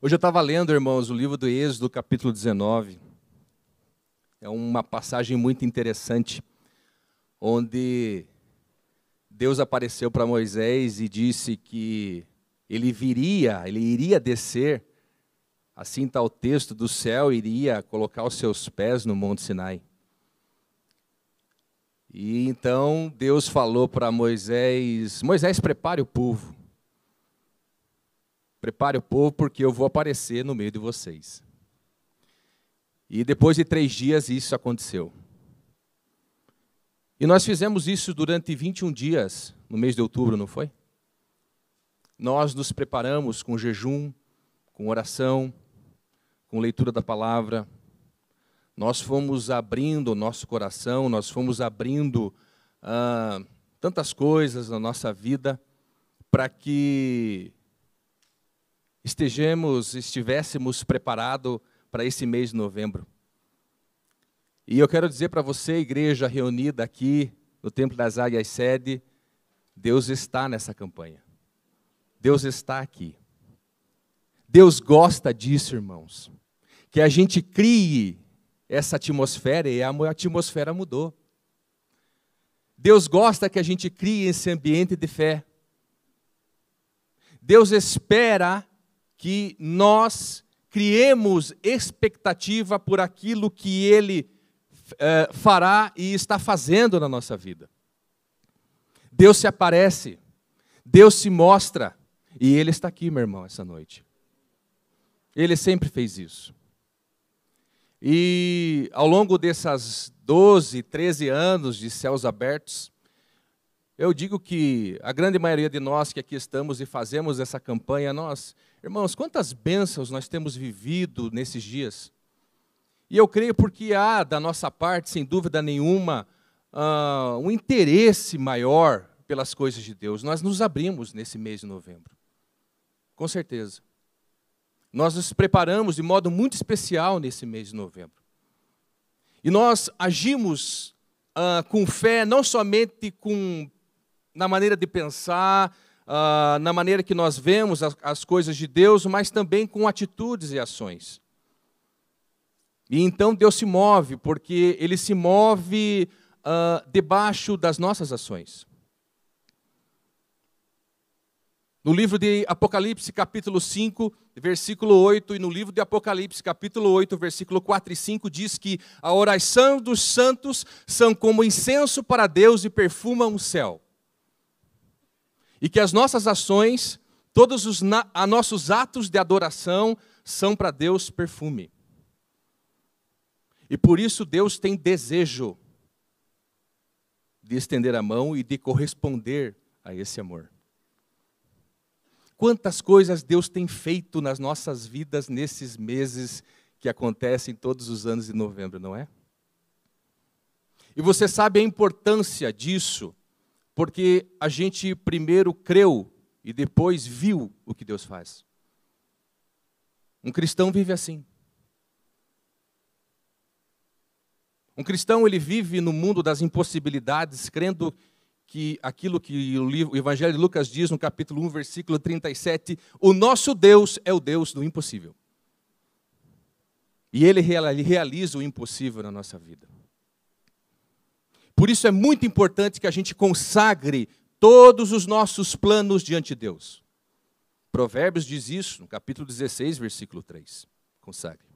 Hoje eu estava lendo, irmãos, o livro do Êxodo, capítulo 19. É uma passagem muito interessante, onde Deus apareceu para Moisés e disse que ele viria, ele iria descer, assim está o texto do céu, iria colocar os seus pés no Monte Sinai. E então Deus falou para Moisés: Moisés, prepare o povo. Prepare o povo, porque eu vou aparecer no meio de vocês. E depois de três dias, isso aconteceu. E nós fizemos isso durante 21 dias, no mês de outubro, não foi? Nós nos preparamos com jejum, com oração, com leitura da palavra. Nós fomos abrindo o nosso coração, nós fomos abrindo ah, tantas coisas na nossa vida para que estejamos, estivéssemos preparados para esse mês de novembro. E eu quero dizer para você, igreja reunida aqui no Templo das Águias Sede, Deus está nessa campanha. Deus está aqui. Deus gosta disso, irmãos. Que a gente crie essa atmosfera e a atmosfera mudou. Deus gosta que a gente crie esse ambiente de fé. Deus espera que nós criemos expectativa por aquilo que Ele é, fará e está fazendo na nossa vida. Deus se aparece, Deus se mostra, e Ele está aqui, meu irmão, essa noite. Ele sempre fez isso. E ao longo dessas 12, 13 anos de céus abertos, eu digo que a grande maioria de nós que aqui estamos e fazemos essa campanha, nós, irmãos, quantas bênçãos nós temos vivido nesses dias. E eu creio porque há da nossa parte, sem dúvida nenhuma, uh, um interesse maior pelas coisas de Deus. Nós nos abrimos nesse mês de novembro. Com certeza. Nós nos preparamos de modo muito especial nesse mês de novembro. E nós agimos uh, com fé, não somente com na maneira de pensar, uh, na maneira que nós vemos as, as coisas de Deus, mas também com atitudes e ações. E então Deus se move, porque Ele se move uh, debaixo das nossas ações. No livro de Apocalipse, capítulo 5, versículo 8, e no livro de Apocalipse, capítulo 8, versículo 4 e 5, diz que a oração dos santos são como incenso para Deus e perfumam o céu e que as nossas ações, todos os a nossos atos de adoração são para Deus perfume. E por isso Deus tem desejo de estender a mão e de corresponder a esse amor. Quantas coisas Deus tem feito nas nossas vidas nesses meses que acontecem todos os anos de novembro, não é? E você sabe a importância disso porque a gente primeiro creu e depois viu o que Deus faz. Um cristão vive assim. Um cristão ele vive no mundo das impossibilidades, crendo que aquilo que o, livro, o Evangelho de Lucas diz no capítulo 1, versículo 37, o nosso Deus é o Deus do impossível. E ele realiza o impossível na nossa vida. Por isso é muito importante que a gente consagre todos os nossos planos diante de Deus. Provérbios diz isso, no capítulo 16, versículo 3. Consagre.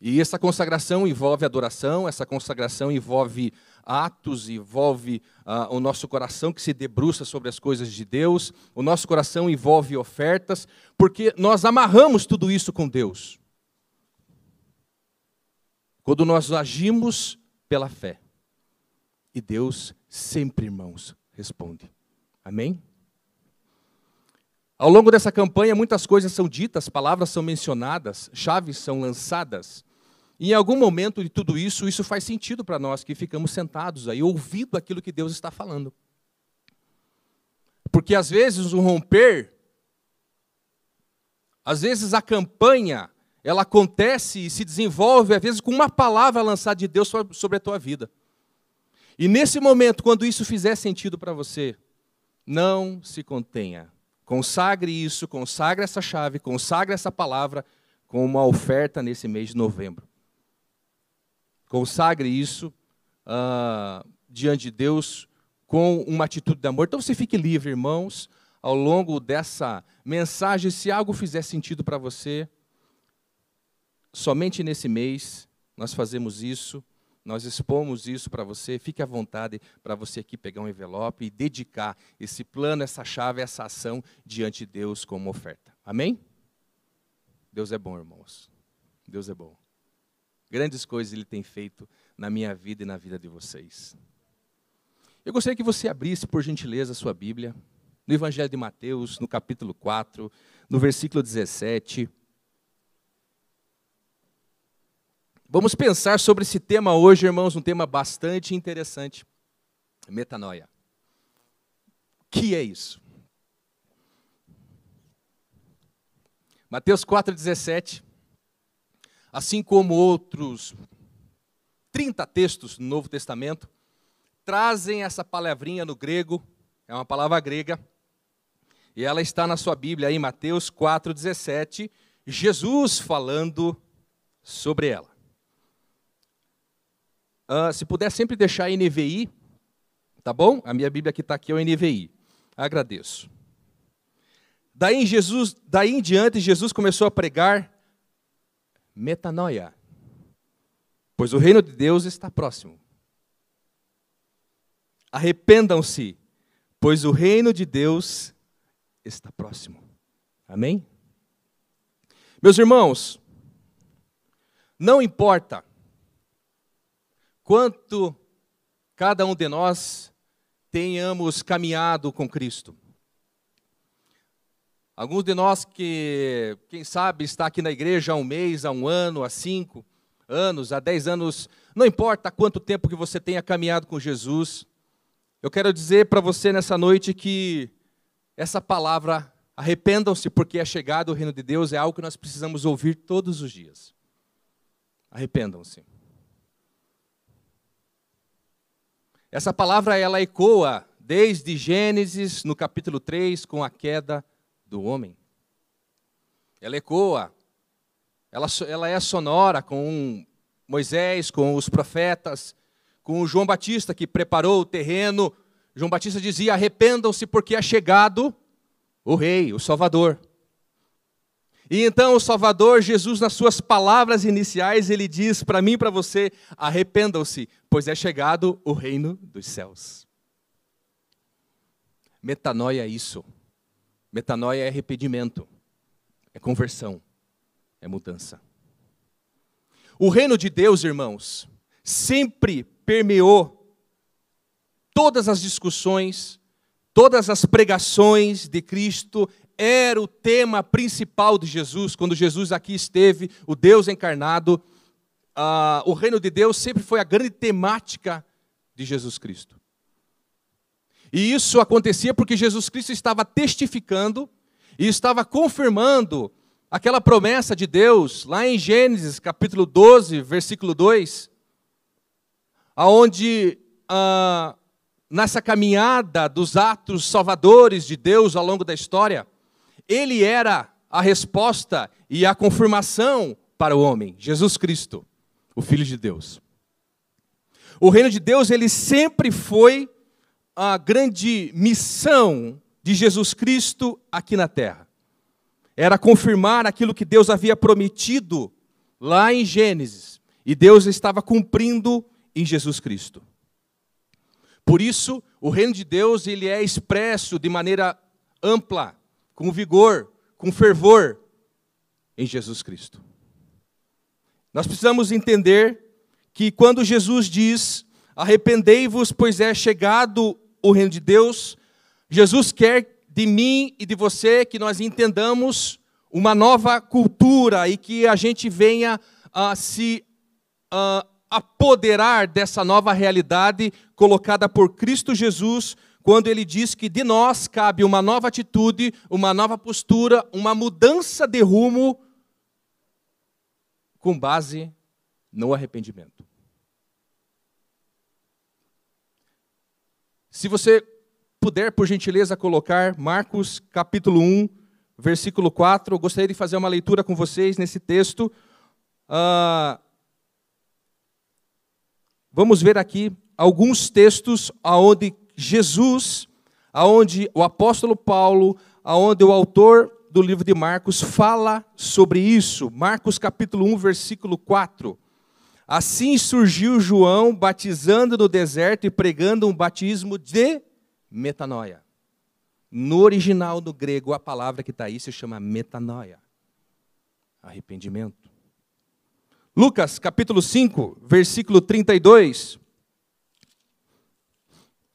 E essa consagração envolve adoração, essa consagração envolve atos, envolve uh, o nosso coração que se debruça sobre as coisas de Deus, o nosso coração envolve ofertas, porque nós amarramos tudo isso com Deus. Quando nós agimos pela fé. E Deus sempre, irmãos, responde. Amém? Ao longo dessa campanha, muitas coisas são ditas, palavras são mencionadas, chaves são lançadas. E em algum momento de tudo isso, isso faz sentido para nós que ficamos sentados aí, ouvindo aquilo que Deus está falando. Porque às vezes o romper, às vezes a campanha, ela acontece e se desenvolve, às vezes, com uma palavra lançada de Deus sobre a tua vida. E nesse momento, quando isso fizer sentido para você, não se contenha. Consagre isso, consagre essa chave, consagre essa palavra com uma oferta nesse mês de novembro. Consagre isso uh, diante de Deus com uma atitude de amor. Então você fique livre, irmãos, ao longo dessa mensagem, se algo fizer sentido para você, somente nesse mês nós fazemos isso, nós expomos isso para você. Fique à vontade para você aqui pegar um envelope e dedicar esse plano, essa chave, essa ação diante de Deus como oferta. Amém? Deus é bom, irmãos. Deus é bom. Grandes coisas Ele tem feito na minha vida e na vida de vocês. Eu gostaria que você abrisse, por gentileza, a sua Bíblia, no Evangelho de Mateus, no capítulo 4, no versículo 17. Vamos pensar sobre esse tema hoje, irmãos, um tema bastante interessante. Metanoia. O que é isso? Mateus 4,17, assim como outros 30 textos no Novo Testamento, trazem essa palavrinha no grego, é uma palavra grega, e ela está na sua Bíblia em Mateus 4,17, Jesus falando sobre ela. Uh, se puder sempre deixar a NVI, tá bom? A minha Bíblia que está aqui é o NVI. Agradeço. Daí em, Jesus, daí em diante, Jesus começou a pregar metanoia, pois o reino de Deus está próximo. Arrependam-se, pois o reino de Deus está próximo. Amém? Meus irmãos, não importa quanto cada um de nós tenhamos caminhado com Cristo. Alguns de nós que, quem sabe, está aqui na igreja há um mês, há um ano, há cinco anos, há dez anos, não importa quanto tempo que você tenha caminhado com Jesus, eu quero dizer para você nessa noite que essa palavra, arrependam-se porque é chegado o reino de Deus, é algo que nós precisamos ouvir todos os dias. Arrependam-se. Essa palavra ela ecoa desde Gênesis, no capítulo 3, com a queda do homem. Ela ecoa, ela, ela é sonora com Moisés, com os profetas, com João Batista que preparou o terreno. João Batista dizia: arrependam-se porque é chegado o Rei, o Salvador. E então o Salvador, Jesus, nas suas palavras iniciais, ele diz para mim e para você: arrependam-se, pois é chegado o reino dos céus. Metanoia é isso. Metanoia é arrependimento, é conversão, é mudança. O reino de Deus, irmãos, sempre permeou todas as discussões, todas as pregações de Cristo era o tema principal de Jesus, quando Jesus aqui esteve, o Deus encarnado. Uh, o reino de Deus sempre foi a grande temática de Jesus Cristo. E isso acontecia porque Jesus Cristo estava testificando e estava confirmando aquela promessa de Deus, lá em Gênesis capítulo 12, versículo 2, aonde uh, nessa caminhada dos atos salvadores de Deus ao longo da história, ele era a resposta e a confirmação para o homem, Jesus Cristo, o Filho de Deus. O reino de Deus, ele sempre foi a grande missão de Jesus Cristo aqui na terra. Era confirmar aquilo que Deus havia prometido lá em Gênesis, e Deus estava cumprindo em Jesus Cristo. Por isso, o reino de Deus ele é expresso de maneira ampla com vigor, com fervor em Jesus Cristo. Nós precisamos entender que quando Jesus diz: Arrependei-vos, pois é chegado o reino de Deus, Jesus quer de mim e de você que nós entendamos uma nova cultura e que a gente venha a se apoderar dessa nova realidade colocada por Cristo Jesus quando ele diz que de nós cabe uma nova atitude, uma nova postura, uma mudança de rumo com base no arrependimento. Se você puder, por gentileza, colocar Marcos capítulo 1, versículo 4. Eu gostaria de fazer uma leitura com vocês nesse texto. Uh, vamos ver aqui alguns textos aonde Jesus, aonde o apóstolo Paulo, aonde o autor do livro de Marcos fala sobre isso. Marcos capítulo 1, versículo 4. Assim surgiu João batizando no deserto e pregando um batismo de metanoia. No original do grego, a palavra que está aí se chama metanoia. Arrependimento. Lucas, capítulo 5, versículo 32.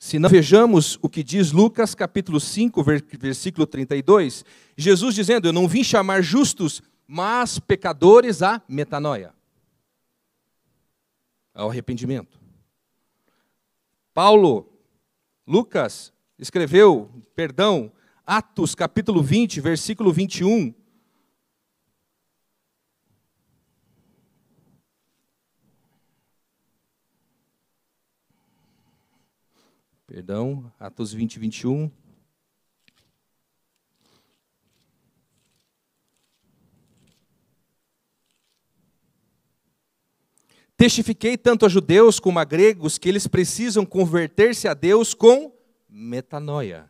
Se não vejamos o que diz Lucas, capítulo 5, versículo 32, Jesus dizendo: Eu não vim chamar justos, mas pecadores a metanoia, ao arrependimento. Paulo Lucas escreveu, perdão, Atos capítulo 20, versículo 21. Perdão, Atos 20, 21. Testifiquei tanto a judeus como a gregos que eles precisam converter-se a Deus com metanoia.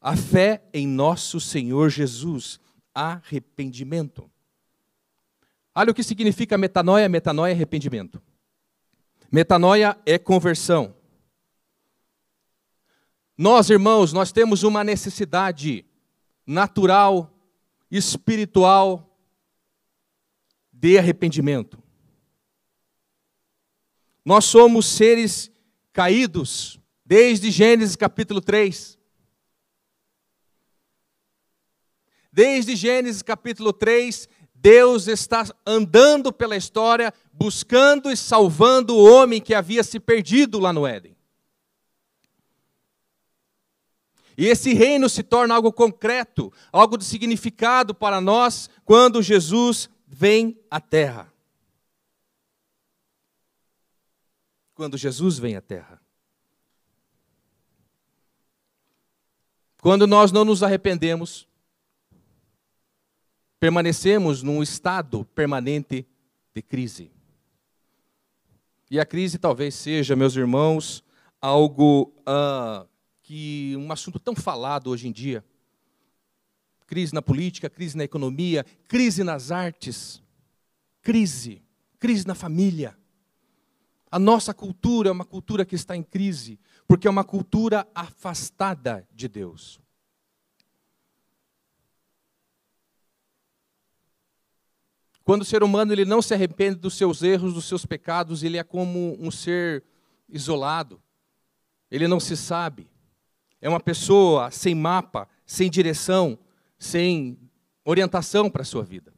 A fé em nosso Senhor Jesus, arrependimento. Olha o que significa metanoia. Metanoia é arrependimento. Metanoia é conversão. Nós, irmãos, nós temos uma necessidade natural, espiritual de arrependimento. Nós somos seres caídos, desde Gênesis capítulo 3. Desde Gênesis capítulo 3, Deus está andando pela história, buscando e salvando o homem que havia se perdido lá no Éden. E esse reino se torna algo concreto, algo de significado para nós quando Jesus vem à terra. quando Jesus vem à Terra. Quando nós não nos arrependemos, permanecemos num estado permanente de crise. E a crise talvez seja, meus irmãos, algo uh, que um assunto tão falado hoje em dia. Crise na política, crise na economia, crise nas artes, crise, crise na família. A nossa cultura é uma cultura que está em crise, porque é uma cultura afastada de Deus. Quando o ser humano ele não se arrepende dos seus erros, dos seus pecados, ele é como um ser isolado. Ele não se sabe. É uma pessoa sem mapa, sem direção, sem orientação para a sua vida.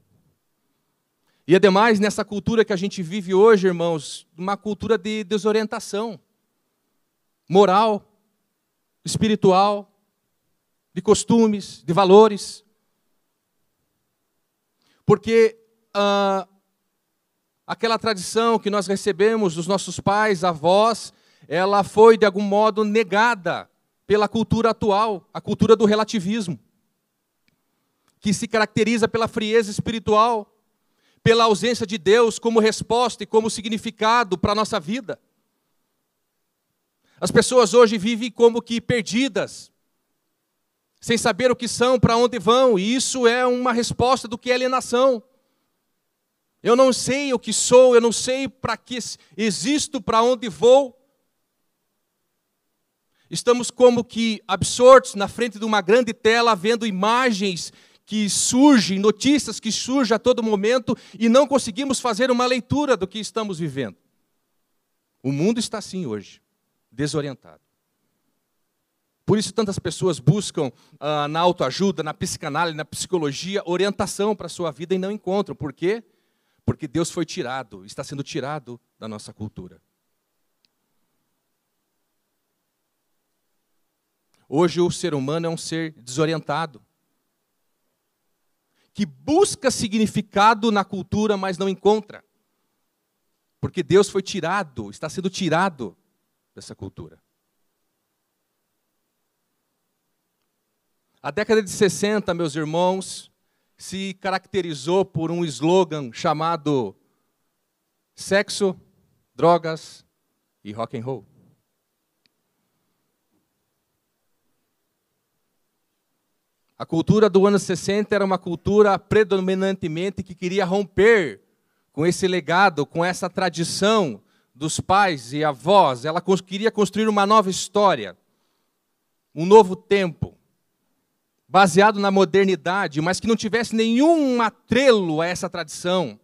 E ademais, nessa cultura que a gente vive hoje, irmãos, uma cultura de desorientação moral, espiritual, de costumes, de valores. Porque ah, aquela tradição que nós recebemos dos nossos pais, avós, ela foi de algum modo negada pela cultura atual, a cultura do relativismo, que se caracteriza pela frieza espiritual pela ausência de Deus como resposta e como significado para a nossa vida. As pessoas hoje vivem como que perdidas, sem saber o que são, para onde vão, e isso é uma resposta do que é alienação. Eu não sei o que sou, eu não sei para que existo, para onde vou. Estamos como que absortos na frente de uma grande tela, vendo imagens que surgem, notícias que surgem a todo momento e não conseguimos fazer uma leitura do que estamos vivendo. O mundo está assim hoje, desorientado. Por isso, tantas pessoas buscam ah, na autoajuda, na psicanálise, na psicologia, orientação para a sua vida e não encontram. Por quê? Porque Deus foi tirado, está sendo tirado da nossa cultura. Hoje, o ser humano é um ser desorientado que busca significado na cultura, mas não encontra. Porque Deus foi tirado, está sendo tirado dessa cultura. A década de 60, meus irmãos, se caracterizou por um slogan chamado sexo, drogas e rock and roll. A cultura do ano 60 era uma cultura predominantemente que queria romper com esse legado, com essa tradição dos pais e avós. Ela queria construir uma nova história, um novo tempo, baseado na modernidade, mas que não tivesse nenhum atrelo a essa tradição.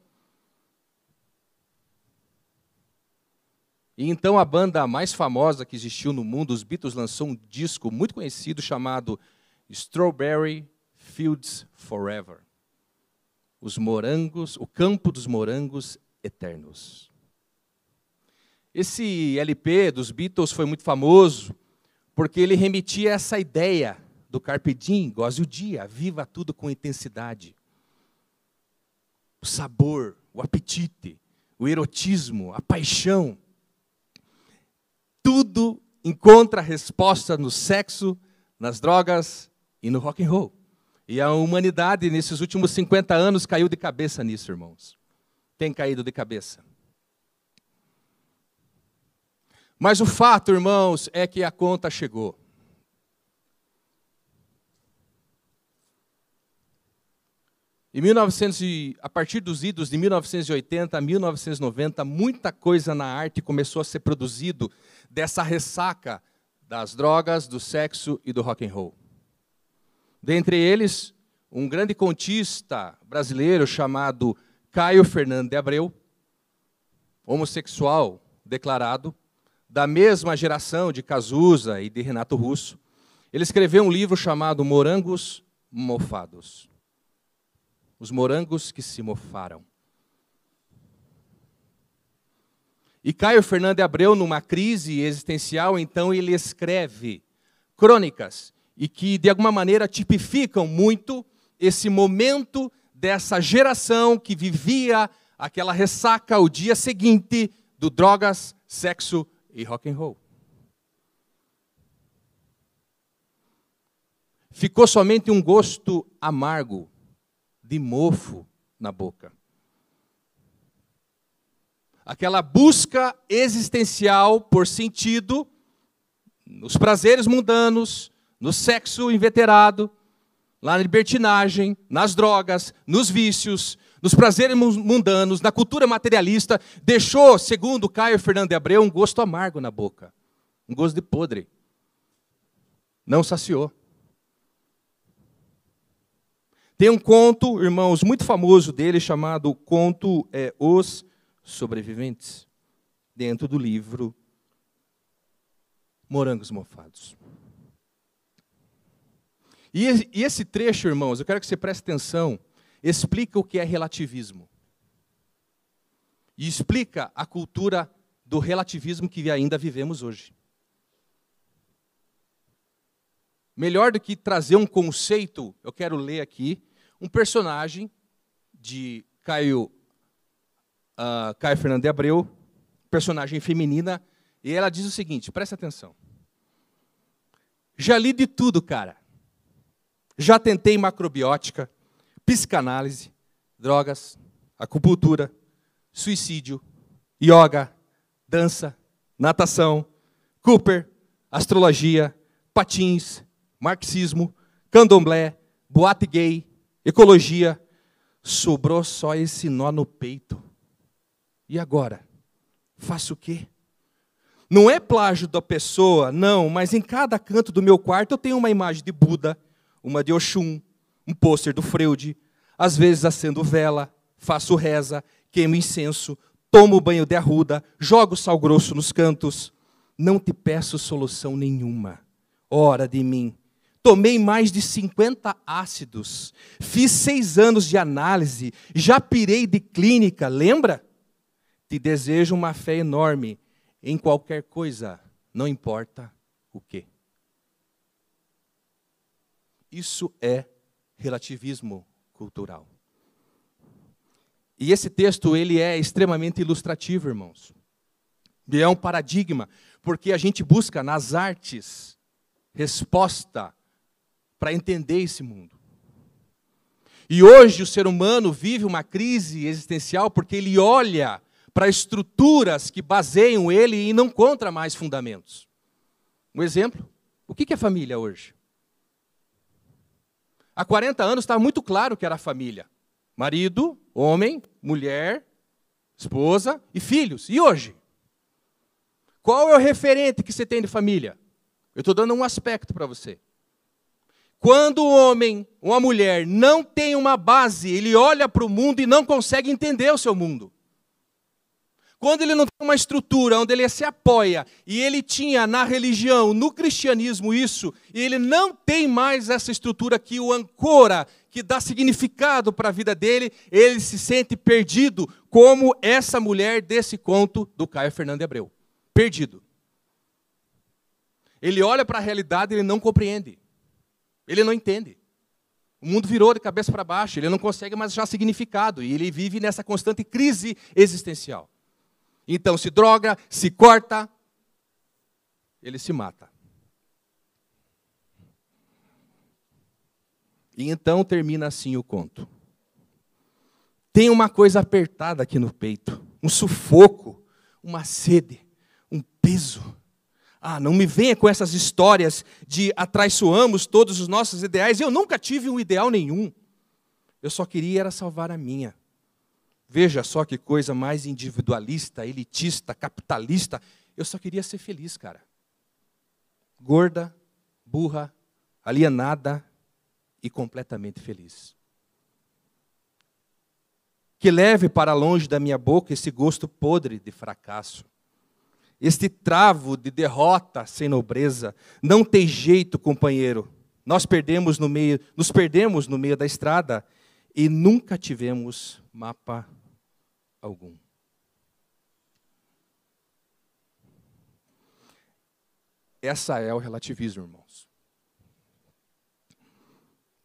E então a banda mais famosa que existiu no mundo, os Beatles, lançou um disco muito conhecido chamado Strawberry Fields Forever. Os morangos, o campo dos morangos eternos. Esse LP dos Beatles foi muito famoso porque ele remetia a essa ideia do carpe diem, goze o dia, viva tudo com intensidade. O sabor, o apetite, o erotismo, a paixão. Tudo encontra resposta no sexo, nas drogas e no rock and roll. E a humanidade, nesses últimos 50 anos, caiu de cabeça nisso, irmãos. Tem caído de cabeça. Mas o fato, irmãos, é que a conta chegou. Em 1900, a partir dos idos de 1980 a 1990, muita coisa na arte começou a ser produzido dessa ressaca das drogas, do sexo e do rock and roll. Dentre eles, um grande contista brasileiro chamado Caio Fernando de Abreu, homossexual declarado, da mesma geração de Cazuza e de Renato Russo. Ele escreveu um livro chamado Morangos Mofados. Os morangos que se mofaram. E Caio Fernando de Abreu, numa crise existencial, então ele escreve crônicas e que de alguma maneira tipificam muito esse momento dessa geração que vivia aquela ressaca o dia seguinte do drogas, sexo e rock and roll. Ficou somente um gosto amargo de mofo na boca. Aquela busca existencial por sentido nos prazeres mundanos, no sexo inveterado, na libertinagem, nas drogas, nos vícios, nos prazeres mundanos, na cultura materialista, deixou, segundo Caio Fernando de Abreu, um gosto amargo na boca, um gosto de podre. Não saciou. Tem um conto, irmãos, muito famoso dele, chamado Conto é, Os Sobreviventes, dentro do livro Morangos Mofados. E esse trecho, irmãos, eu quero que você preste atenção, explica o que é relativismo. E explica a cultura do relativismo que ainda vivemos hoje. Melhor do que trazer um conceito, eu quero ler aqui um personagem de Caio, uh, Caio Fernando de Abreu, personagem feminina, e ela diz o seguinte: presta atenção. Já li de tudo, cara. Já tentei macrobiótica, psicanálise, drogas, acupuntura, suicídio, yoga, dança, natação, Cooper, astrologia, patins, marxismo, candomblé, boate gay, ecologia. Sobrou só esse nó no peito. E agora? Faço o quê? Não é plágio da pessoa, não, mas em cada canto do meu quarto eu tenho uma imagem de Buda, uma de Oxum, um pôster do Freud, às vezes acendo vela, faço reza, queimo incenso, tomo banho de arruda, jogo sal grosso nos cantos. Não te peço solução nenhuma. Ora de mim. Tomei mais de 50 ácidos, fiz seis anos de análise, já pirei de clínica, lembra? Te desejo uma fé enorme em qualquer coisa, não importa o que. Isso é relativismo cultural. E esse texto ele é extremamente ilustrativo, irmãos. E é um paradigma, porque a gente busca nas artes resposta para entender esse mundo. E hoje o ser humano vive uma crise existencial porque ele olha para estruturas que baseiam ele e não encontra mais fundamentos. Um exemplo: o que é família hoje? Há 40 anos estava muito claro que era família: marido, homem, mulher, esposa e filhos. E hoje? Qual é o referente que você tem de família? Eu estou dando um aspecto para você. Quando o homem ou a mulher não tem uma base, ele olha para o mundo e não consegue entender o seu mundo. Quando ele não tem uma estrutura onde ele se apoia, e ele tinha na religião, no cristianismo isso, e ele não tem mais essa estrutura que o ancora, que dá significado para a vida dele, ele se sente perdido, como essa mulher desse conto do Caio Fernando de Abreu. Perdido. Ele olha para a realidade e ele não compreende. Ele não entende. O mundo virou de cabeça para baixo, ele não consegue mais achar significado, e ele vive nessa constante crise existencial. Então se droga, se corta, ele se mata. E então termina assim o conto. Tem uma coisa apertada aqui no peito, um sufoco, uma sede, um peso. Ah, não me venha com essas histórias de atraiçoamos todos os nossos ideais. Eu nunca tive um ideal nenhum. Eu só queria era salvar a minha. Veja só que coisa mais individualista, elitista, capitalista. Eu só queria ser feliz, cara. Gorda, burra, alienada e completamente feliz. Que leve para longe da minha boca esse gosto podre de fracasso. Este travo de derrota sem nobreza. Não tem jeito, companheiro. Nós perdemos no meio, nos perdemos no meio da estrada e nunca tivemos mapa algum. Essa é o relativismo, irmãos.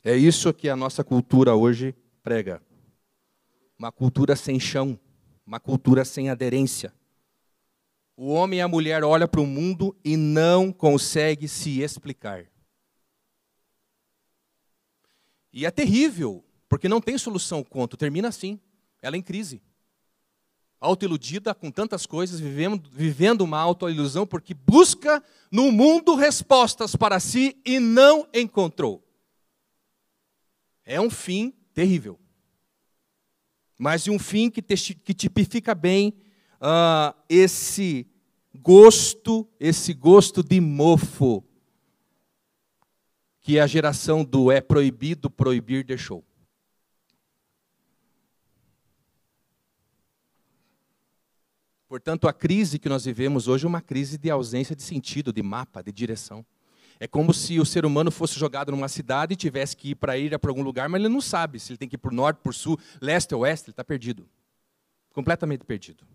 É isso que a nossa cultura hoje prega. Uma cultura sem chão, uma cultura sem aderência. O homem e a mulher olham para o mundo e não consegue se explicar. E é terrível, porque não tem solução o conto, termina assim. Ela é em crise autoiludida com tantas coisas, vivendo, vivendo uma autoilusão, porque busca no mundo respostas para si e não encontrou. É um fim terrível. Mas um fim que, te, que tipifica bem uh, esse gosto, esse gosto de mofo que a geração do é proibido, proibir deixou. Portanto, a crise que nós vivemos hoje é uma crise de ausência de sentido, de mapa, de direção. É como se o ser humano fosse jogado numa cidade e tivesse que ir para ir para algum lugar, mas ele não sabe se ele tem que ir para o norte, para o sul, leste ou oeste, ele está perdido. Completamente perdido.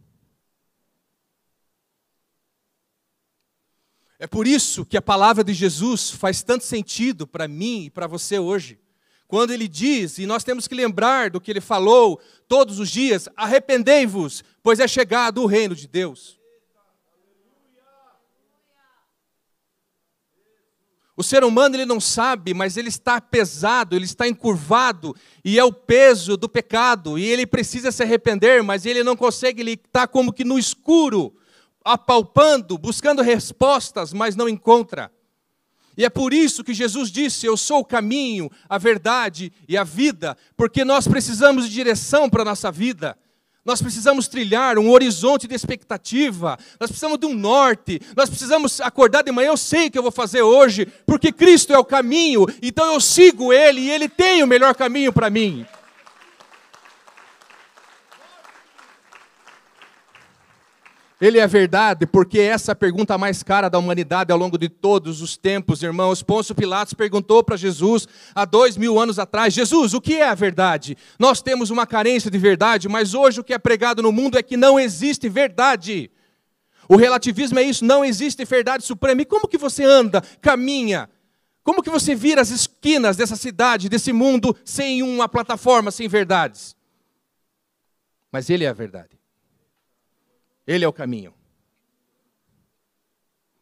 É por isso que a palavra de Jesus faz tanto sentido para mim e para você hoje. Quando ele diz, e nós temos que lembrar do que ele falou todos os dias: arrependei-vos, pois é chegado o reino de Deus. O ser humano ele não sabe, mas ele está pesado, ele está encurvado, e é o peso do pecado, e ele precisa se arrepender, mas ele não consegue, ele está como que no escuro, apalpando, buscando respostas, mas não encontra. E é por isso que Jesus disse: Eu sou o caminho, a verdade e a vida, porque nós precisamos de direção para a nossa vida. Nós precisamos trilhar um horizonte de expectativa, nós precisamos de um norte, nós precisamos acordar de manhã. Eu sei o que eu vou fazer hoje, porque Cristo é o caminho, então eu sigo Ele e Ele tem o melhor caminho para mim. Ele é verdade porque essa é a pergunta mais cara da humanidade ao longo de todos os tempos, irmãos. Pôncio Pilatos perguntou para Jesus há dois mil anos atrás: Jesus, o que é a verdade? Nós temos uma carência de verdade, mas hoje o que é pregado no mundo é que não existe verdade. O relativismo é isso, não existe verdade suprema. E como que você anda, caminha? Como que você vira as esquinas dessa cidade, desse mundo, sem uma plataforma, sem verdades? Mas Ele é a verdade. Ele é o caminho.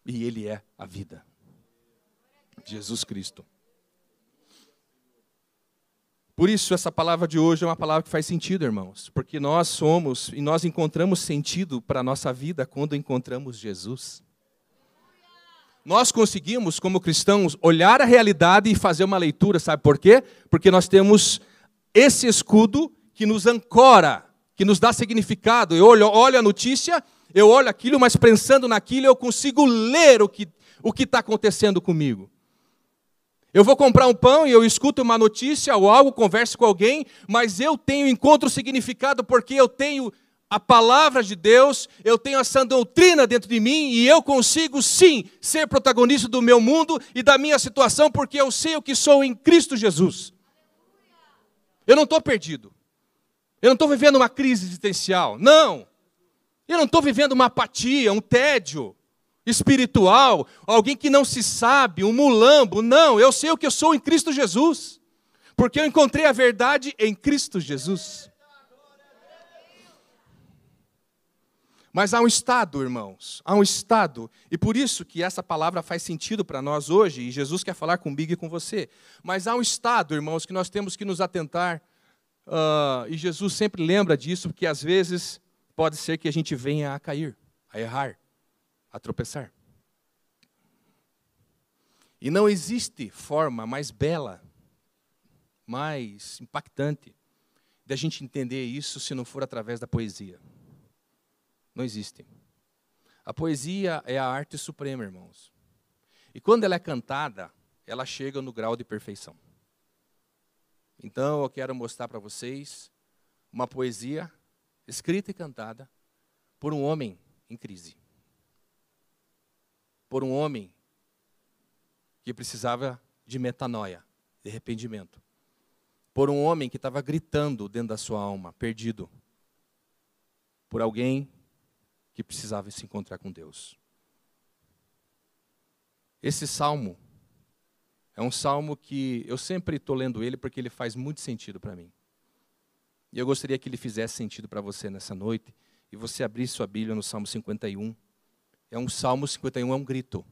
E Ele é a vida. Jesus Cristo. Por isso, essa palavra de hoje é uma palavra que faz sentido, irmãos, porque nós somos e nós encontramos sentido para a nossa vida quando encontramos Jesus. Nós conseguimos, como cristãos, olhar a realidade e fazer uma leitura, sabe por quê? Porque nós temos esse escudo que nos ancora, que nos dá significado. Eu olho, olho a notícia, eu olho aquilo, mas pensando naquilo, eu consigo ler o que o está acontecendo comigo. Eu vou comprar um pão e eu escuto uma notícia ou algo, converso com alguém, mas eu tenho encontro significado porque eu tenho a palavra de Deus, eu tenho essa doutrina dentro de mim e eu consigo sim ser protagonista do meu mundo e da minha situação porque eu sei o que sou em Cristo Jesus. Eu não estou perdido. Eu não estou vivendo uma crise existencial. Não. Eu não estou vivendo uma apatia, um tédio espiritual, alguém que não se sabe, um mulambo. Não, eu sei o que eu sou em Cristo Jesus, porque eu encontrei a verdade em Cristo Jesus. Mas há um estado, irmãos, há um estado, e por isso que essa palavra faz sentido para nós hoje, e Jesus quer falar comigo e com você. Mas há um estado, irmãos, que nós temos que nos atentar, uh, e Jesus sempre lembra disso, porque às vezes pode ser que a gente venha a cair, a errar a tropeçar. E não existe forma mais bela, mais impactante de a gente entender isso se não for através da poesia. Não existe. A poesia é a arte suprema, irmãos. E quando ela é cantada, ela chega no grau de perfeição. Então eu quero mostrar para vocês uma poesia escrita e cantada por um homem em crise por um homem que precisava de metanoia, de arrependimento. Por um homem que estava gritando dentro da sua alma, perdido. Por alguém que precisava se encontrar com Deus. Esse salmo é um salmo que eu sempre estou lendo ele porque ele faz muito sentido para mim. E eu gostaria que ele fizesse sentido para você nessa noite e você abrir sua Bíblia no Salmo 51 é um Salmo 51 é um grito.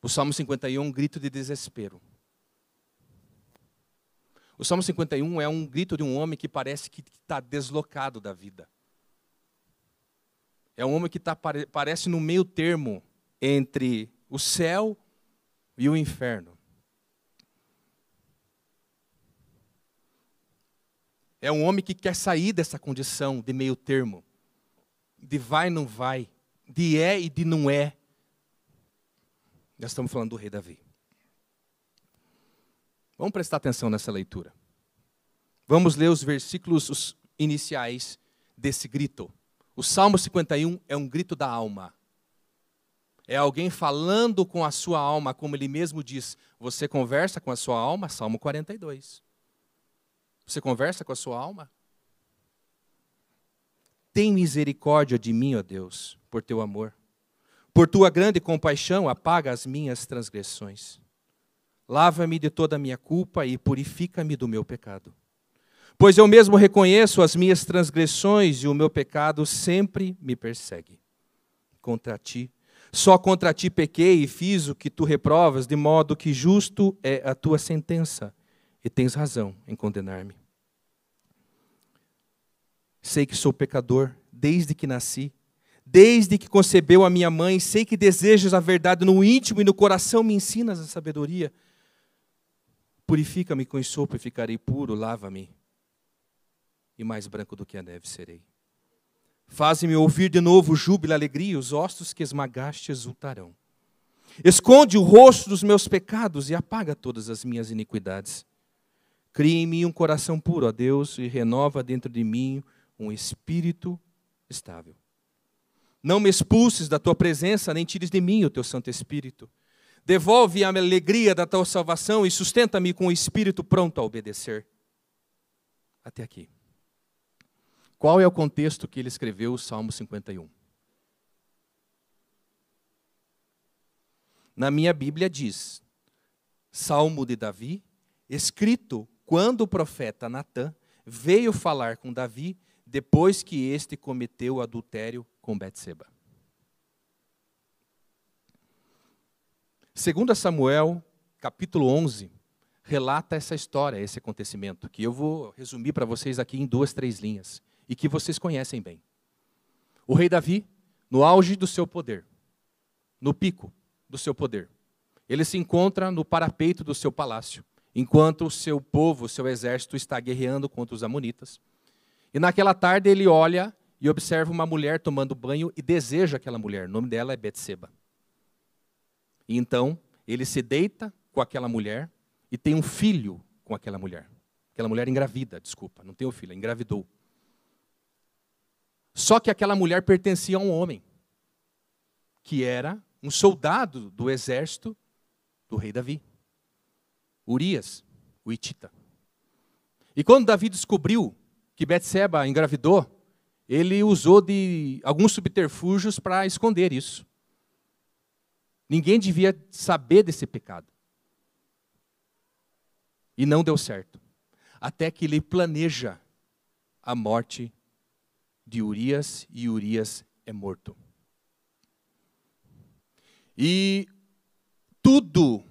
O Salmo 51 é um grito de desespero. O Salmo 51 é um grito de um homem que parece que está deslocado da vida. É um homem que tá, parece no meio termo entre o céu e o inferno. É um homem que quer sair dessa condição de meio termo, de vai não vai de é e de não é. Nós estamos falando do rei Davi. Vamos prestar atenção nessa leitura. Vamos ler os versículos iniciais desse grito. O Salmo 51 é um grito da alma. É alguém falando com a sua alma, como ele mesmo diz. Você conversa com a sua alma? Salmo 42. Você conversa com a sua alma? Tem misericórdia de mim, ó Deus, por teu amor. Por tua grande compaixão, apaga as minhas transgressões. Lava-me de toda a minha culpa e purifica-me do meu pecado. Pois eu mesmo reconheço as minhas transgressões e o meu pecado sempre me persegue. Contra ti, só contra ti pequei e fiz o que tu reprovas, de modo que justo é a tua sentença, e tens razão em condenar-me. Sei que sou pecador desde que nasci Desde que concebeu a minha mãe, sei que desejas a verdade no íntimo e no coração me ensinas a sabedoria. Purifica-me com sopo e ficarei puro, lava-me, e mais branco do que a neve serei. Faze-me ouvir de novo júbilo e alegria, os ossos que esmagaste exultarão. Esconde o rosto dos meus pecados e apaga todas as minhas iniquidades. Cria em mim um coração puro, ó Deus, e renova dentro de mim um espírito estável. Não me expulses da tua presença, nem tires de mim o teu Santo Espírito. Devolve a alegria da tua salvação e sustenta-me com o espírito pronto a obedecer. Até aqui. Qual é o contexto que ele escreveu o Salmo 51? Na minha Bíblia diz: Salmo de Davi, escrito quando o profeta Natã veio falar com Davi depois que este cometeu adultério com Betseba. Segundo Samuel, capítulo 11, relata essa história, esse acontecimento, que eu vou resumir para vocês aqui em duas, três linhas, e que vocês conhecem bem. O rei Davi, no auge do seu poder, no pico do seu poder, ele se encontra no parapeito do seu palácio, enquanto o seu povo, o seu exército está guerreando contra os amonitas. E naquela tarde ele olha e observa uma mulher tomando banho e deseja aquela mulher. O nome dela é Betseba. E então ele se deita com aquela mulher e tem um filho com aquela mulher. Aquela mulher engravida, desculpa, não tem o um filho, engravidou. Só que aquela mulher pertencia a um homem, que era um soldado do exército do rei Davi. Urias, o Itita. E quando Davi descobriu que Betseba engravidou, ele usou de alguns subterfúgios para esconder isso. Ninguém devia saber desse pecado. E não deu certo. Até que ele planeja a morte de Urias e Urias é morto. E tudo,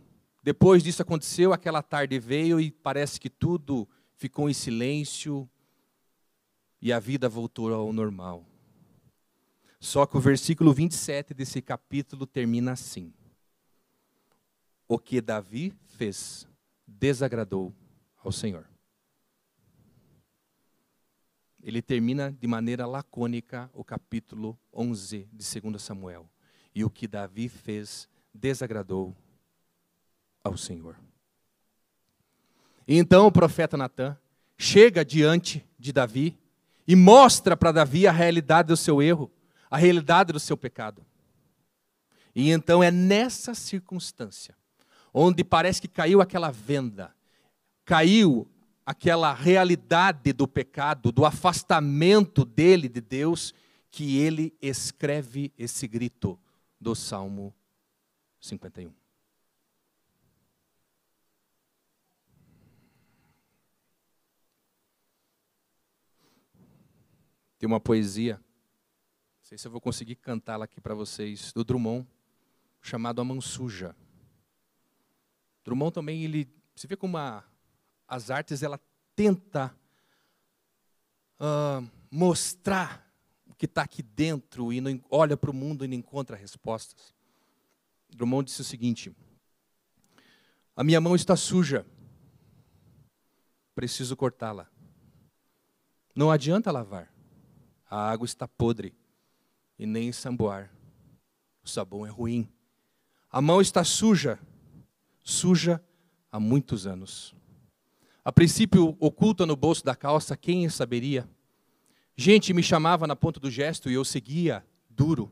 depois disso aconteceu, aquela tarde veio e parece que tudo ficou em silêncio e a vida voltou ao normal. Só que o versículo 27 desse capítulo termina assim: O que Davi fez desagradou ao Senhor. Ele termina de maneira lacônica o capítulo 11 de 2 Samuel. E o que Davi fez desagradou ao Senhor. E então o profeta Natan chega diante de Davi e mostra para Davi a realidade do seu erro a realidade do seu pecado. E então é nessa circunstância, onde parece que caiu aquela venda, caiu aquela realidade do pecado, do afastamento dele de Deus, que ele escreve esse grito do Salmo 51. Tem uma poesia sei se eu vou conseguir cantá-la aqui para vocês, do Drummond, chamado A Mão Suja. Drummond também, ele, você vê como a, as artes, ela tenta uh, mostrar o que está aqui dentro e não, olha para o mundo e não encontra respostas. Drummond disse o seguinte, a minha mão está suja, preciso cortá-la. Não adianta lavar, a água está podre e nem samboar. O sabão é ruim. A mão está suja, suja há muitos anos. A princípio, oculta no bolso da calça, quem saberia? Gente me chamava na ponta do gesto e eu seguia, duro.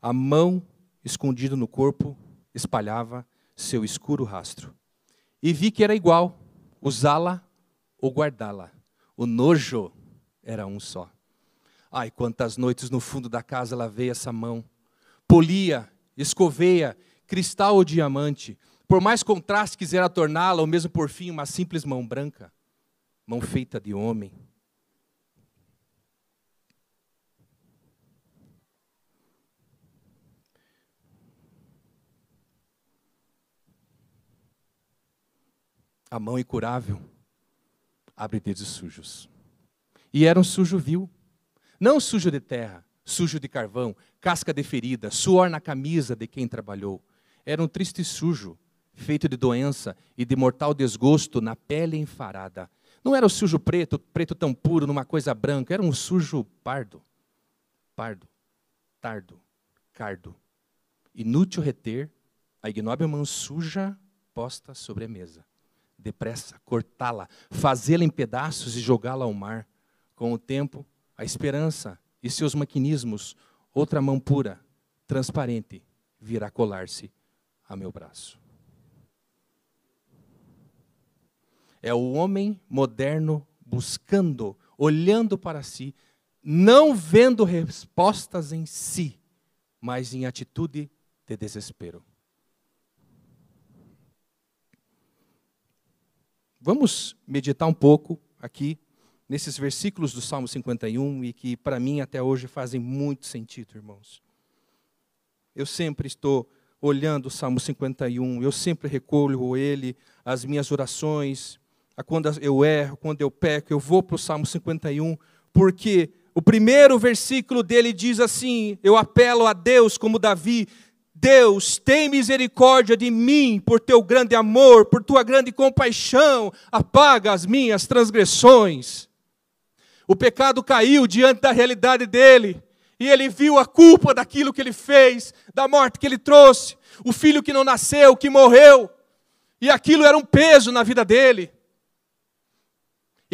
A mão escondida no corpo espalhava seu escuro rastro. E vi que era igual, usá-la ou guardá-la. O nojo era um só. Ai, quantas noites no fundo da casa lavei essa mão. Polia, escoveia, cristal ou diamante. Por mais contraste quisera torná-la, ou mesmo por fim uma simples mão branca, mão feita de homem. A mão incurável abre dedos sujos. E era um sujo vil. Não sujo de terra, sujo de carvão, casca de ferida, suor na camisa de quem trabalhou. Era um triste sujo, feito de doença e de mortal desgosto na pele enfarada. Não era o sujo preto, preto tão puro numa coisa branca, era um sujo pardo. Pardo, tardo, cardo. Inútil reter a ignóbil mão suja posta sobre a mesa. Depressa, cortá-la, fazê-la em pedaços e jogá-la ao mar. Com o tempo, a esperança e seus maquinismos, outra mão pura, transparente, virá colar-se a meu braço. É o homem moderno buscando, olhando para si, não vendo respostas em si, mas em atitude de desespero. Vamos meditar um pouco aqui nesses versículos do Salmo 51 e que para mim até hoje fazem muito sentido, irmãos. Eu sempre estou olhando o Salmo 51, eu sempre recolho ele as minhas orações, a quando eu erro, quando eu peco, eu vou para o Salmo 51, porque o primeiro versículo dele diz assim: Eu apelo a Deus como Davi, Deus, tem misericórdia de mim por teu grande amor, por tua grande compaixão, apaga as minhas transgressões. O pecado caiu diante da realidade dele, e ele viu a culpa daquilo que ele fez, da morte que ele trouxe, o filho que não nasceu, que morreu, e aquilo era um peso na vida dele.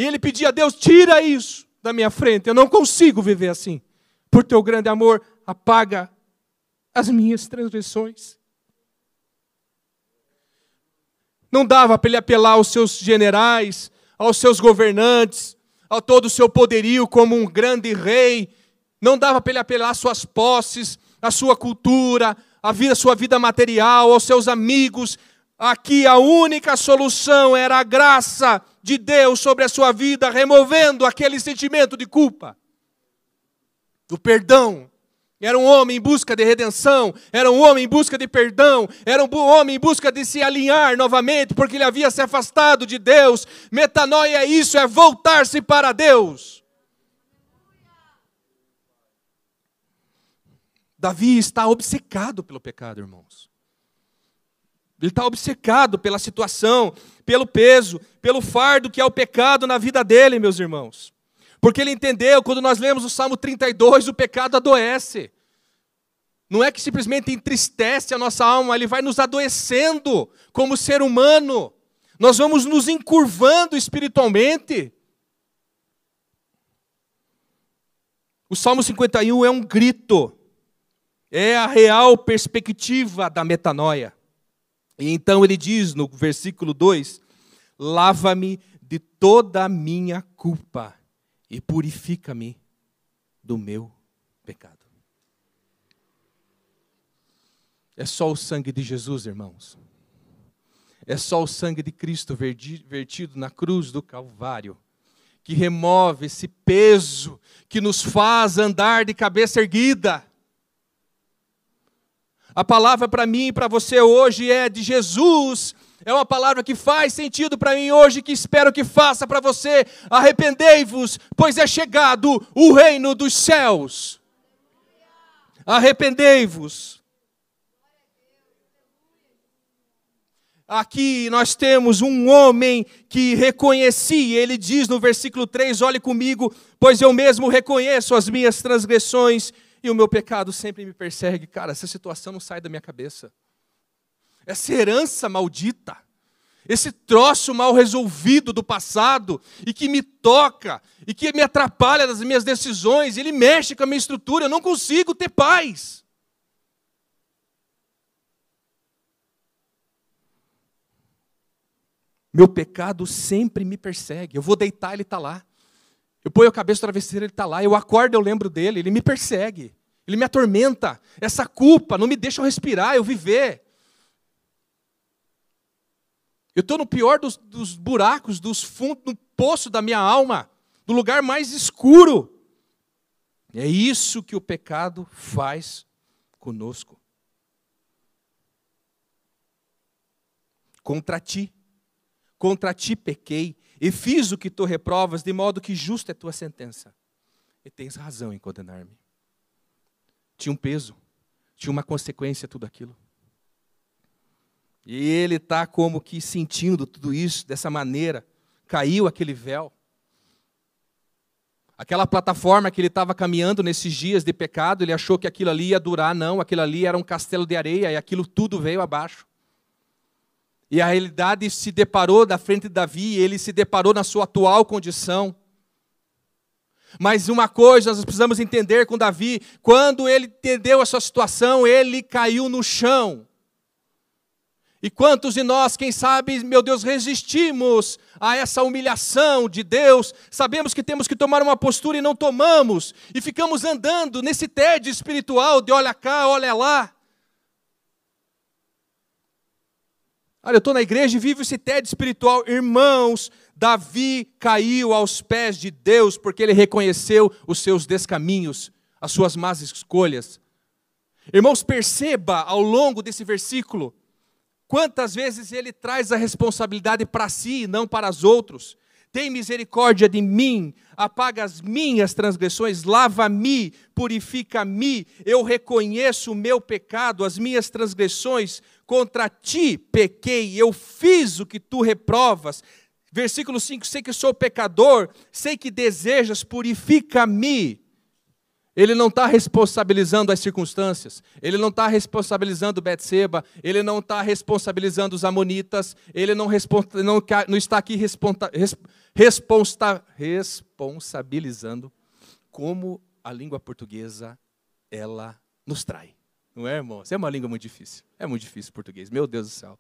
E ele pedia a Deus: tira isso da minha frente, eu não consigo viver assim. Por teu grande amor, apaga as minhas transgressões. Não dava para ele apelar aos seus generais, aos seus governantes, a todo o seu poderio como um grande rei. Não dava para ele apelar às suas posses, à sua cultura, à sua vida material, aos seus amigos. Aqui a única solução era a graça de Deus sobre a sua vida, removendo aquele sentimento de culpa, do perdão, era um homem em busca de redenção, era um homem em busca de perdão, era um homem em busca de se alinhar novamente, porque ele havia se afastado de Deus. Metanoia é isso, é voltar-se para Deus. Davi está obcecado pelo pecado, irmãos. Ele está obcecado pela situação, pelo peso, pelo fardo que é o pecado na vida dele, meus irmãos. Porque ele entendeu, quando nós lemos o Salmo 32, o pecado adoece. Não é que simplesmente entristece a nossa alma, ele vai nos adoecendo como ser humano. Nós vamos nos encurvando espiritualmente. O Salmo 51 é um grito, é a real perspectiva da metanoia. E então ele diz no versículo 2: Lava-me de toda a minha culpa e purifica-me do meu pecado. É só o sangue de Jesus, irmãos. É só o sangue de Cristo vertido na cruz do Calvário que remove esse peso que nos faz andar de cabeça erguida. A palavra para mim e para você hoje é de Jesus é uma palavra que faz sentido para mim hoje, que espero que faça para você. Arrependei-vos, pois é chegado o reino dos céus. Arrependei-vos. Aqui nós temos um homem que reconhecia, ele diz no versículo 3: Olhe comigo, pois eu mesmo reconheço as minhas transgressões e o meu pecado sempre me persegue. Cara, essa situação não sai da minha cabeça essa herança maldita, esse troço mal resolvido do passado e que me toca e que me atrapalha nas minhas decisões, ele mexe com a minha estrutura, eu não consigo ter paz. Meu pecado sempre me persegue. Eu vou deitar, ele está lá. Eu ponho a cabeça no travesseiro, ele está lá. Eu acordo, eu lembro dele. Ele me persegue. Ele me atormenta. Essa culpa não me deixa eu respirar, eu viver. Eu estou no pior dos, dos buracos, dos fundos, no poço da minha alma, no lugar mais escuro. É isso que o pecado faz conosco. Contra ti, contra ti pequei, e fiz o que tu reprovas, de modo que justa é tua sentença. E tens razão em condenar-me. Tinha um peso, tinha uma consequência tudo aquilo. E ele está como que sentindo tudo isso dessa maneira. Caiu aquele véu. Aquela plataforma que ele estava caminhando nesses dias de pecado, ele achou que aquilo ali ia durar, não, aquilo ali era um castelo de areia e aquilo tudo veio abaixo. E a realidade se deparou da frente de Davi, ele se deparou na sua atual condição. Mas uma coisa nós precisamos entender com Davi: quando ele entendeu a sua situação, ele caiu no chão. E quantos de nós, quem sabe, meu Deus, resistimos a essa humilhação de Deus, sabemos que temos que tomar uma postura e não tomamos, e ficamos andando nesse tédio espiritual de olha cá, olha lá. Olha, eu estou na igreja e vivo esse tédio espiritual. Irmãos, Davi caiu aos pés de Deus porque ele reconheceu os seus descaminhos, as suas más escolhas. Irmãos, perceba ao longo desse versículo Quantas vezes ele traz a responsabilidade para si e não para os outros? Tem misericórdia de mim, apaga as minhas transgressões, lava-me, purifica-me. Eu reconheço o meu pecado, as minhas transgressões. Contra ti pequei, eu fiz o que tu reprovas. Versículo 5: Sei que sou pecador, sei que desejas, purifica-me. Ele não está responsabilizando as circunstâncias, ele não está responsabilizando Betseba, ele não está responsabilizando os amonitas, ele não, não, não está aqui responsa, responsa, responsabilizando como a língua portuguesa ela nos trai. Não é, irmão? Isso é uma língua muito difícil. É muito difícil português, meu Deus do céu.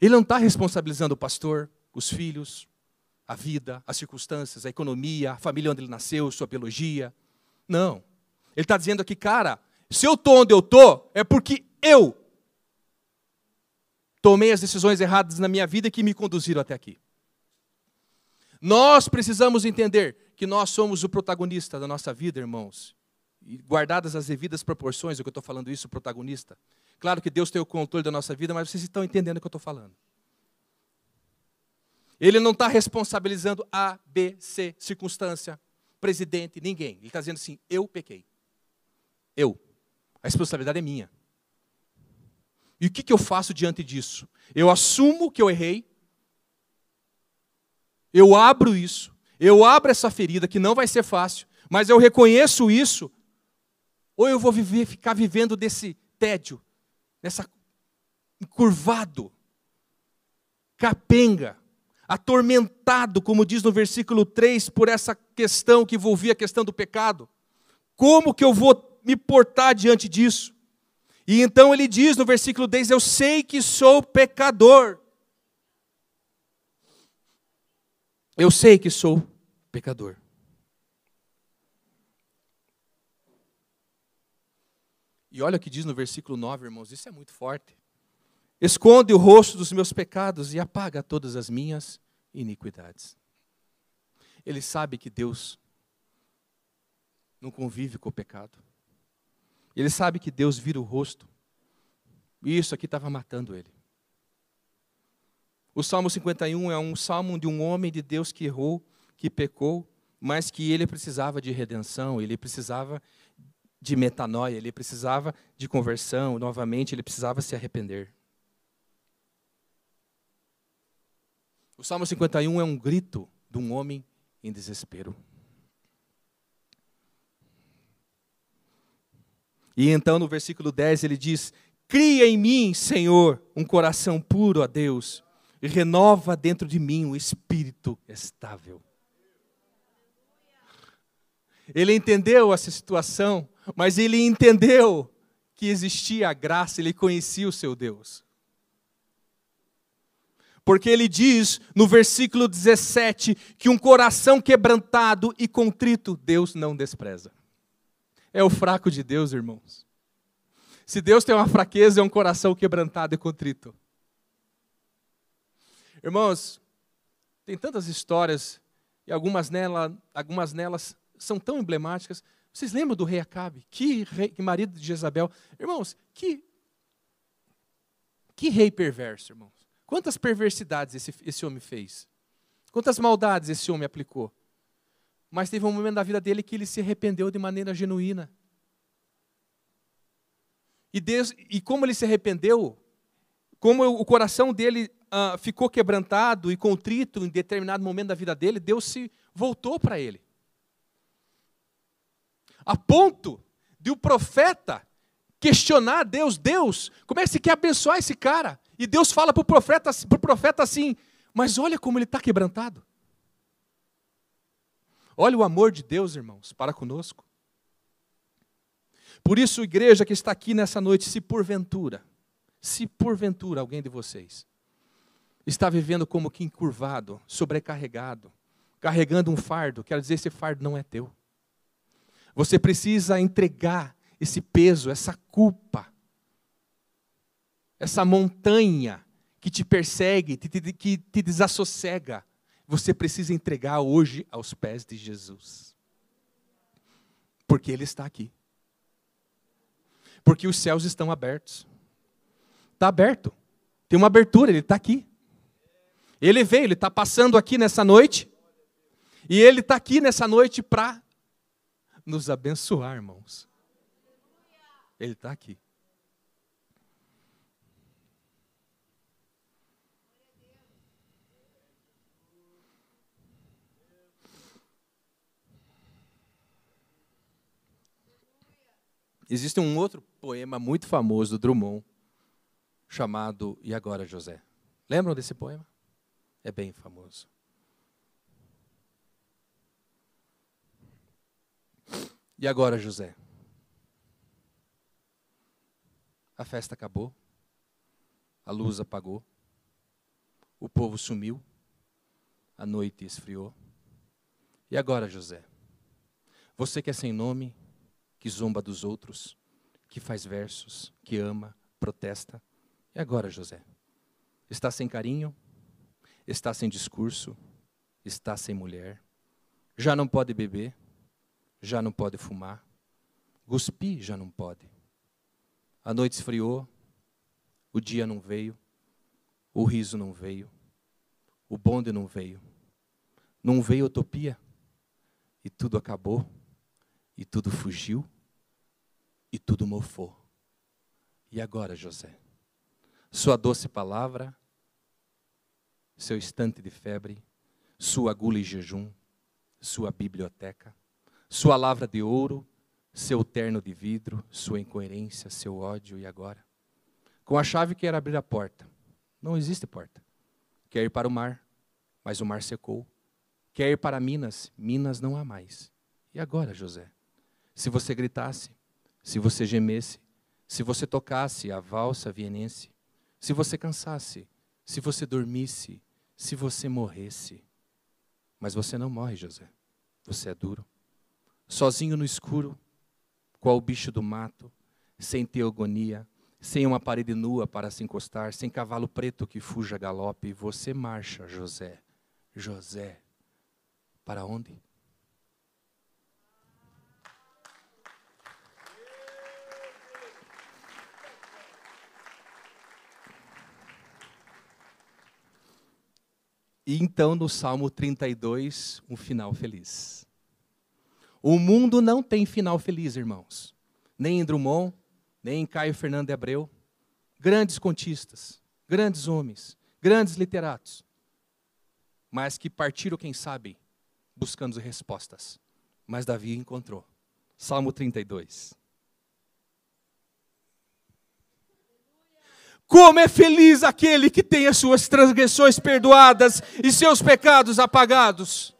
Ele não está responsabilizando o pastor, os filhos, a vida, as circunstâncias, a economia, a família onde ele nasceu, sua biologia. Não. Ele está dizendo aqui, cara, se eu estou onde eu estou, é porque eu tomei as decisões erradas na minha vida que me conduziram até aqui. Nós precisamos entender que nós somos o protagonista da nossa vida, irmãos. E guardadas as devidas proporções, eu estou falando isso, protagonista. Claro que Deus tem o controle da nossa vida, mas vocês estão entendendo o que eu estou falando. Ele não está responsabilizando A, B, C, circunstância, presidente, ninguém. Ele está dizendo assim: eu pequei. Eu. A responsabilidade é minha. E o que, que eu faço diante disso? Eu assumo que eu errei, eu abro isso, eu abro essa ferida que não vai ser fácil, mas eu reconheço isso, ou eu vou viver, ficar vivendo desse tédio, nessa encurvado, capenga, atormentado, como diz no versículo 3, por essa questão que envolvia a questão do pecado. Como que eu vou me portar diante disso? E então ele diz no versículo 10: Eu sei que sou pecador. Eu sei que sou pecador. E olha o que diz no versículo 9, irmãos, isso é muito forte. Esconde o rosto dos meus pecados e apaga todas as minhas iniquidades. Ele sabe que Deus não convive com o pecado. Ele sabe que Deus vira o rosto. E isso aqui estava matando ele. O Salmo 51 é um salmo de um homem de Deus que errou, que pecou, mas que ele precisava de redenção, ele precisava de metanoia, ele precisava de conversão, novamente, ele precisava se arrepender. O Salmo 51 é um grito de um homem em desespero. E então no versículo 10 ele diz: Cria em mim, Senhor, um coração puro a Deus, e renova dentro de mim um espírito estável. Ele entendeu essa situação, mas ele entendeu que existia a graça, ele conhecia o seu Deus. Porque ele diz no versículo 17 que um coração quebrantado e contrito Deus não despreza. É o fraco de Deus, irmãos. Se Deus tem uma fraqueza, é um coração quebrantado e contrito. Irmãos, tem tantas histórias e algumas, nela, algumas nelas são tão emblemáticas. Vocês lembram do rei Acabe? Que, rei, que marido de Jezabel? Irmãos, que, que rei perverso, irmãos. Quantas perversidades esse, esse homem fez? Quantas maldades esse homem aplicou? Mas teve um momento da vida dele que ele se arrependeu de maneira genuína. E, Deus, e como ele se arrependeu, como o coração dele uh, ficou quebrantado e contrito em determinado momento da vida dele, Deus se voltou para ele. A ponto de o profeta questionar Deus, Deus, como é que você quer abençoar esse cara? E Deus fala para o profeta, pro profeta assim: Mas olha como ele está quebrantado. Olha o amor de Deus, irmãos, para conosco. Por isso, igreja que está aqui nessa noite, se porventura, se porventura alguém de vocês está vivendo como que encurvado, sobrecarregado, carregando um fardo, quero dizer, esse fardo não é teu. Você precisa entregar esse peso, essa culpa, essa montanha que te persegue, que te desassossega, você precisa entregar hoje aos pés de Jesus. Porque Ele está aqui. Porque os céus estão abertos. Está aberto. Tem uma abertura, ele está aqui. Ele veio, ele está passando aqui nessa noite. E ele está aqui nessa noite para nos abençoar, irmãos. Ele está aqui. Existe um outro poema muito famoso do Drummond, chamado E Agora, José? Lembram desse poema? É bem famoso. E agora, José? A festa acabou, a luz apagou, o povo sumiu, a noite esfriou. E agora, José? Você que é sem nome, que zomba dos outros, que faz versos, que ama, protesta. E agora, José? Está sem carinho? Está sem discurso? Está sem mulher? Já não pode beber? Já não pode fumar? Cuspir já não pode. A noite esfriou, o dia não veio, o riso não veio, o bonde não veio. Não veio utopia e tudo acabou e tudo fugiu e tudo mofou. E agora, José? Sua doce palavra, seu estante de febre, sua agulha e jejum, sua biblioteca, sua lavra de ouro, seu terno de vidro, sua incoerência, seu ódio e agora? Com a chave quer abrir a porta. Não existe porta. Quer ir para o mar, mas o mar secou. Quer ir para Minas, Minas não há mais. E agora, José? Se você gritasse, se você gemesse, se você tocasse a valsa vienense, se você cansasse, se você dormisse, se você morresse. Mas você não morre, José. Você é duro. Sozinho no escuro, qual o bicho do mato, sem teogonia, sem uma parede nua para se encostar, sem cavalo preto que fuja a galope, você marcha, José. José, para onde? E então, no Salmo 32, um final feliz. O mundo não tem final feliz, irmãos. Nem em Drummond, nem em Caio Fernando de Abreu. Grandes contistas, grandes homens, grandes literatos. Mas que partiram, quem sabe, buscando respostas. Mas Davi encontrou. Salmo 32. Como é feliz aquele que tem as suas transgressões perdoadas e seus pecados apagados.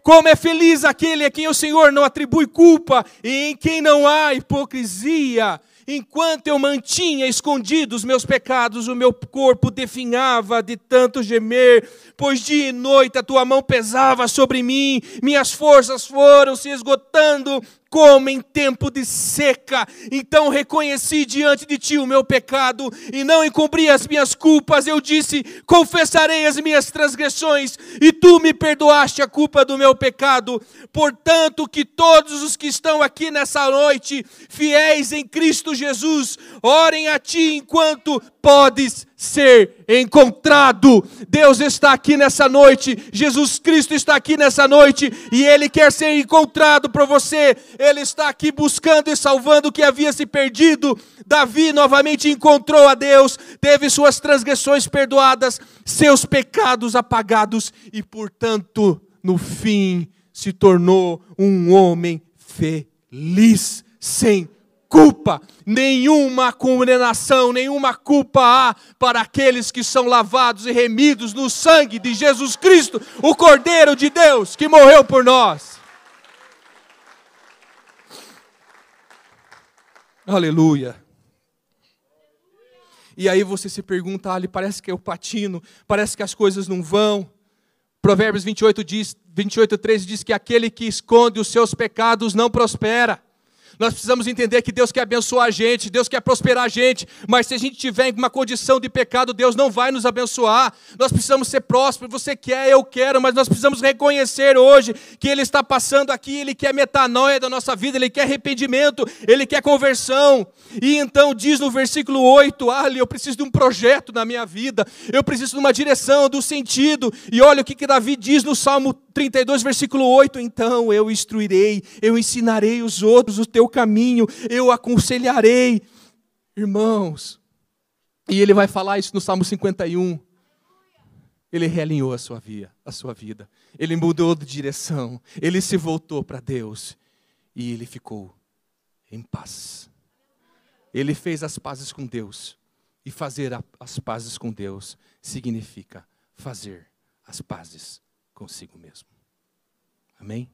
Como é feliz aquele a quem o Senhor não atribui culpa e em quem não há hipocrisia. Enquanto eu mantinha escondidos meus pecados, o meu corpo definhava de tanto gemer, pois dia e noite a tua mão pesava sobre mim, minhas forças foram se esgotando como em tempo de seca. Então reconheci diante de ti o meu pecado e não encobri as minhas culpas. Eu disse: Confessarei as minhas transgressões e tu me perdoaste a culpa do meu pecado. Portanto, que todos os que estão aqui nessa noite, fiéis em Cristo Jesus, orem a ti enquanto podes ser encontrado. Deus está aqui nessa noite, Jesus Cristo está aqui nessa noite e Ele quer ser encontrado por você. Ele está aqui buscando e salvando o que havia se perdido. Davi novamente encontrou a Deus, teve suas transgressões perdoadas, seus pecados apagados e, portanto, no fim, se tornou um homem feliz, sem culpa, nenhuma condenação, nenhuma culpa há para aqueles que são lavados e remidos no sangue de Jesus Cristo, o Cordeiro de Deus que morreu por nós. Aleluia. E aí você se pergunta, ali parece que o patino, parece que as coisas não vão. Provérbios 28 diz, 28, 13 diz que aquele que esconde os seus pecados não prospera. Nós precisamos entender que Deus quer abençoar a gente, Deus quer prosperar a gente, mas se a gente tiver uma condição de pecado, Deus não vai nos abençoar. Nós precisamos ser prósperos, você quer, eu quero, mas nós precisamos reconhecer hoje que Ele está passando aqui, Ele quer metanoia da nossa vida, Ele quer arrependimento, Ele quer conversão. E então diz no versículo 8: Ali, eu preciso de um projeto na minha vida, eu preciso de uma direção, do sentido. E olha o que, que Davi diz no Salmo 32, versículo 8: Então eu instruirei, eu ensinarei os outros o teu caminho, eu aconselharei. Irmãos, e ele vai falar isso no Salmo 51. Ele realinhou a sua vida, a sua vida. Ele mudou de direção, ele se voltou para Deus e ele ficou em paz. Ele fez as pazes com Deus. E fazer as pazes com Deus significa fazer as pazes consigo mesmo. Amém?